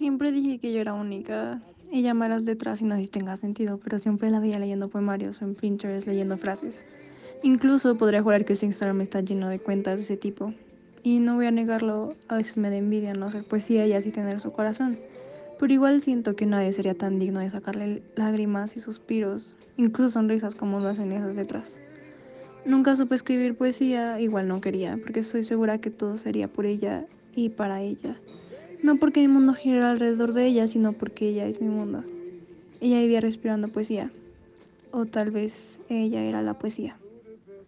Siempre dije que yo era única. Y llamar las letras y no sé si tenga sentido, pero siempre la veía leyendo poemarios o en Pinterest leyendo frases. Incluso podría jurar que su Instagram está lleno de cuentas de ese tipo. Y no voy a negarlo, a veces me da envidia no hacer poesía y así tener su corazón. Pero igual siento que nadie sería tan digno de sacarle lágrimas y suspiros, incluso sonrisas como lo hacen esas letras. Nunca supe escribir poesía, igual no quería, porque estoy segura que todo sería por ella y para ella. No porque mi mundo gira alrededor de ella, sino porque ella es mi mundo. Ella vivía respirando poesía. O tal vez ella era la poesía.